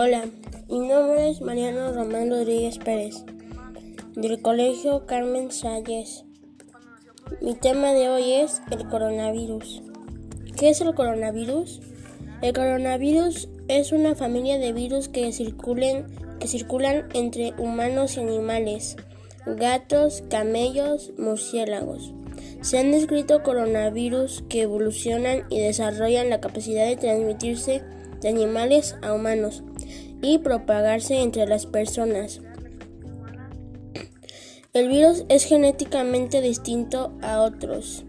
Hola, mi nombre es Mariano Román Rodríguez Pérez, del Colegio Carmen Salles. Mi tema de hoy es el coronavirus. ¿Qué es el coronavirus? El coronavirus es una familia de virus que, que circulan entre humanos y animales, gatos, camellos, murciélagos. Se han descrito coronavirus que evolucionan y desarrollan la capacidad de transmitirse de animales a humanos y propagarse entre las personas. El virus es genéticamente distinto a otros,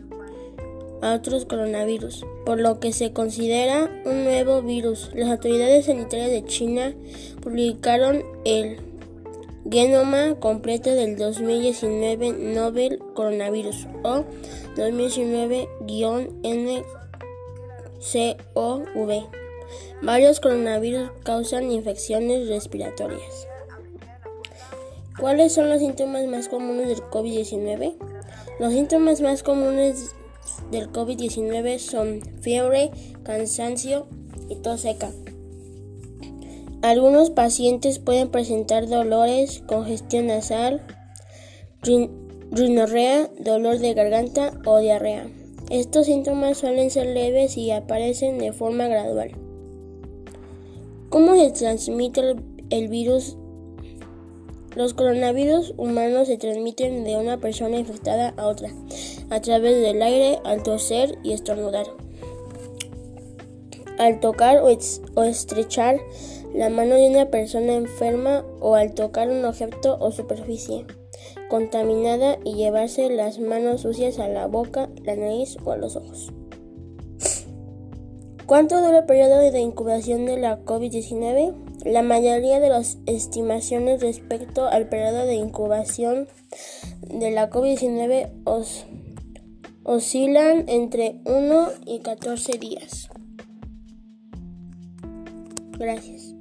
a otros coronavirus, por lo que se considera un nuevo virus. Las autoridades sanitarias de China publicaron el genoma completo del 2019 Nobel Coronavirus o 2019-NCOV. Varios coronavirus causan infecciones respiratorias. ¿Cuáles son los síntomas más comunes del COVID-19? Los síntomas más comunes del COVID-19 son fiebre, cansancio y tos seca. Algunos pacientes pueden presentar dolores, congestión nasal, rinorrea, dolor de garganta o diarrea. Estos síntomas suelen ser leves y aparecen de forma gradual. ¿Cómo se transmite el, virus? Los coronavirus humanos se transmiten de una persona infectada a otra a través del aire al toser y estornudar. Al tocar o, estrechar la mano de una persona enferma o al tocar un objeto o superficie contaminada y llevarse las manos sucias a la boca, la nariz o a los ojos. ¿Cuánto dura el periodo de incubación de la COVID-19? La mayoría de las estimaciones respecto al periodo de incubación de la COVID-19 oscilan entre 1 y 14 días. Gracias.